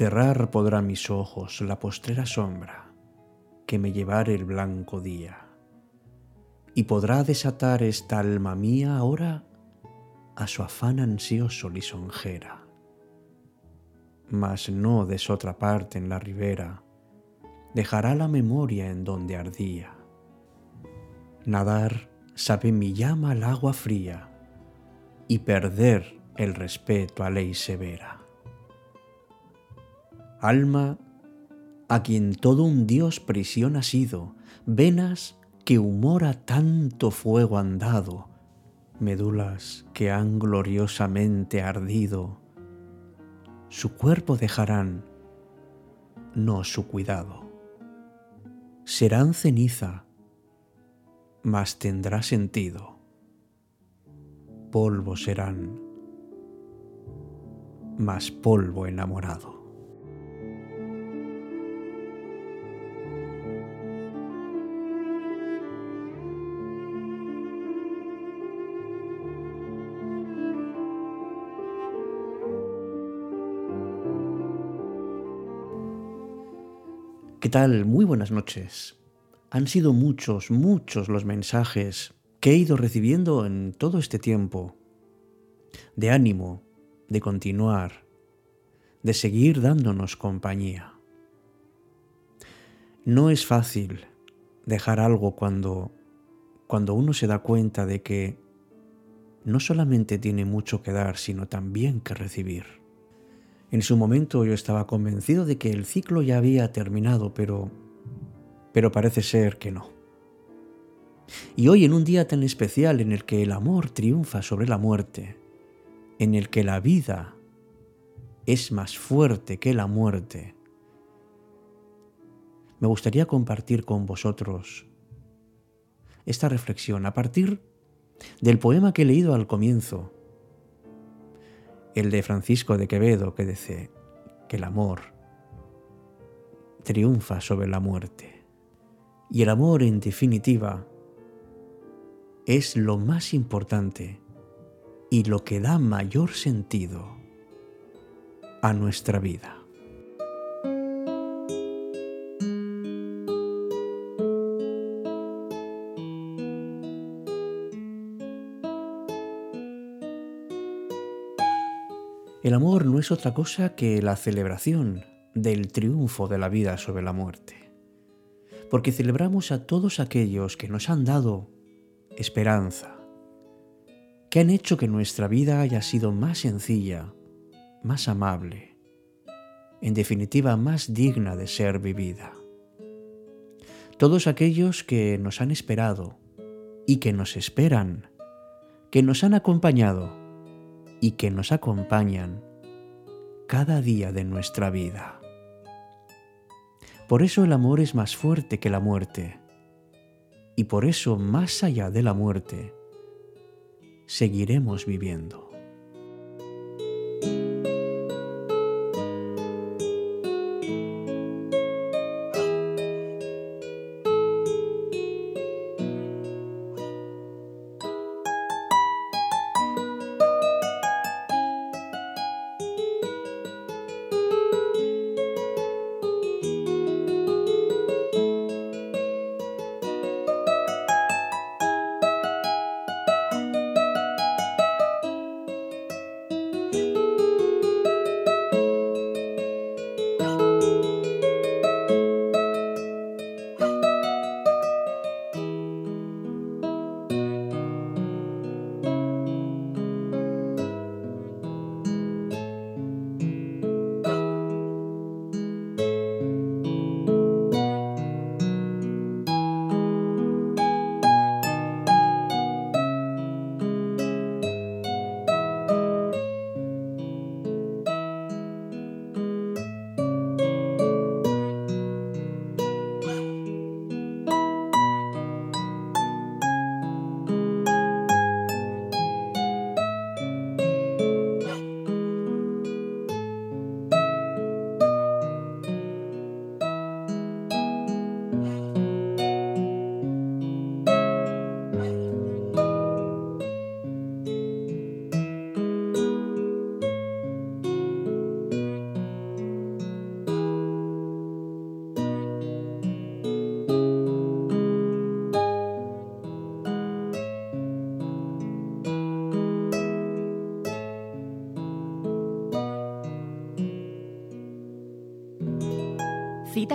Cerrar podrá mis ojos la postrera sombra que me llevar el blanco día, y podrá desatar esta alma mía ahora a su afán ansioso lisonjera. Mas no des otra parte en la ribera, dejará la memoria en donde ardía. Nadar sabe mi llama al agua fría y perder el respeto a ley severa alma a quien todo un dios prisión ha sido, venas que humora tanto fuego han dado, médulas que han gloriosamente ardido, su cuerpo dejarán, no su cuidado. Serán ceniza, mas tendrá sentido. Polvo serán, mas polvo enamorado. ¿Qué tal? Muy buenas noches. Han sido muchos, muchos los mensajes que he ido recibiendo en todo este tiempo, de ánimo, de continuar, de seguir dándonos compañía. No es fácil dejar algo cuando, cuando uno se da cuenta de que no solamente tiene mucho que dar, sino también que recibir. En su momento yo estaba convencido de que el ciclo ya había terminado, pero pero parece ser que no. Y hoy en un día tan especial en el que el amor triunfa sobre la muerte, en el que la vida es más fuerte que la muerte, me gustaría compartir con vosotros esta reflexión a partir del poema que he leído al comienzo el de Francisco de Quevedo que dice que el amor triunfa sobre la muerte. Y el amor, en definitiva, es lo más importante y lo que da mayor sentido a nuestra vida. El amor no es otra cosa que la celebración del triunfo de la vida sobre la muerte, porque celebramos a todos aquellos que nos han dado esperanza, que han hecho que nuestra vida haya sido más sencilla, más amable, en definitiva más digna de ser vivida. Todos aquellos que nos han esperado y que nos esperan, que nos han acompañado, y que nos acompañan cada día de nuestra vida. Por eso el amor es más fuerte que la muerte, y por eso más allá de la muerte, seguiremos viviendo.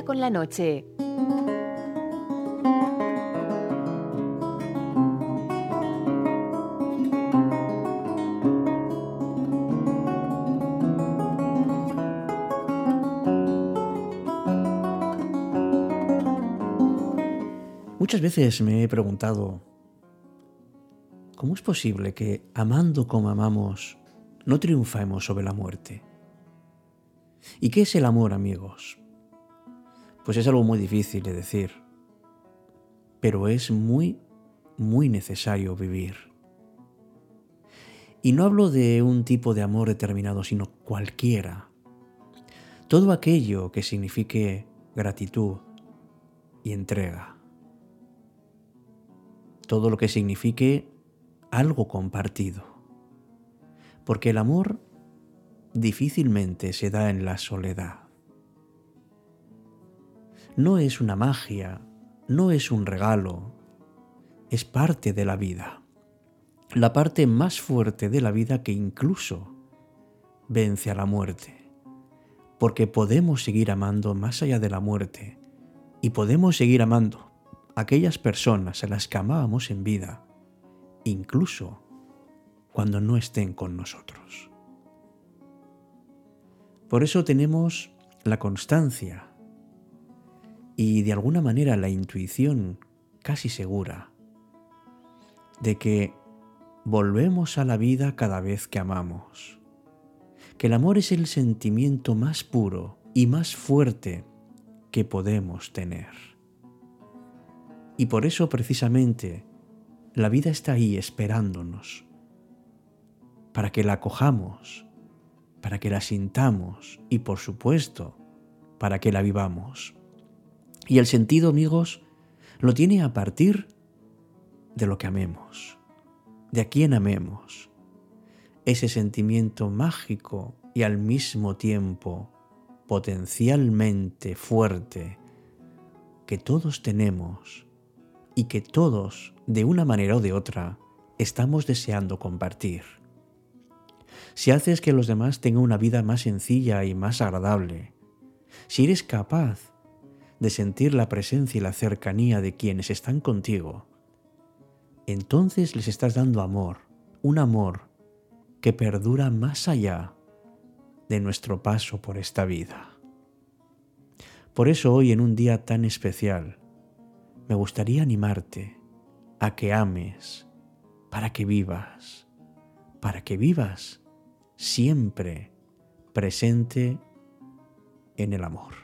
Con la noche. Muchas veces me he preguntado, ¿cómo es posible que amando como amamos no triunfemos sobre la muerte? ¿Y qué es el amor, amigos? Pues es algo muy difícil de decir, pero es muy, muy necesario vivir. Y no hablo de un tipo de amor determinado, sino cualquiera. Todo aquello que signifique gratitud y entrega todo lo que signifique algo compartido. Porque el amor difícilmente se da en la soledad. No es una magia, no es un regalo, es parte de la vida. La parte más fuerte de la vida que incluso vence a la muerte. Porque podemos seguir amando más allá de la muerte y podemos seguir amando aquellas personas a las que amábamos en vida, incluso cuando no estén con nosotros. Por eso tenemos la constancia y de alguna manera la intuición casi segura de que volvemos a la vida cada vez que amamos, que el amor es el sentimiento más puro y más fuerte que podemos tener. Y por eso precisamente la vida está ahí esperándonos, para que la acojamos, para que la sintamos y por supuesto para que la vivamos. Y el sentido, amigos, lo tiene a partir de lo que amemos, de a quien amemos. Ese sentimiento mágico y al mismo tiempo potencialmente fuerte que todos tenemos y que todos, de una manera o de otra, estamos deseando compartir. Si haces que los demás tengan una vida más sencilla y más agradable, si eres capaz de sentir la presencia y la cercanía de quienes están contigo, entonces les estás dando amor, un amor que perdura más allá de nuestro paso por esta vida. Por eso hoy en un día tan especial, me gustaría animarte a que ames para que vivas, para que vivas siempre presente en el amor.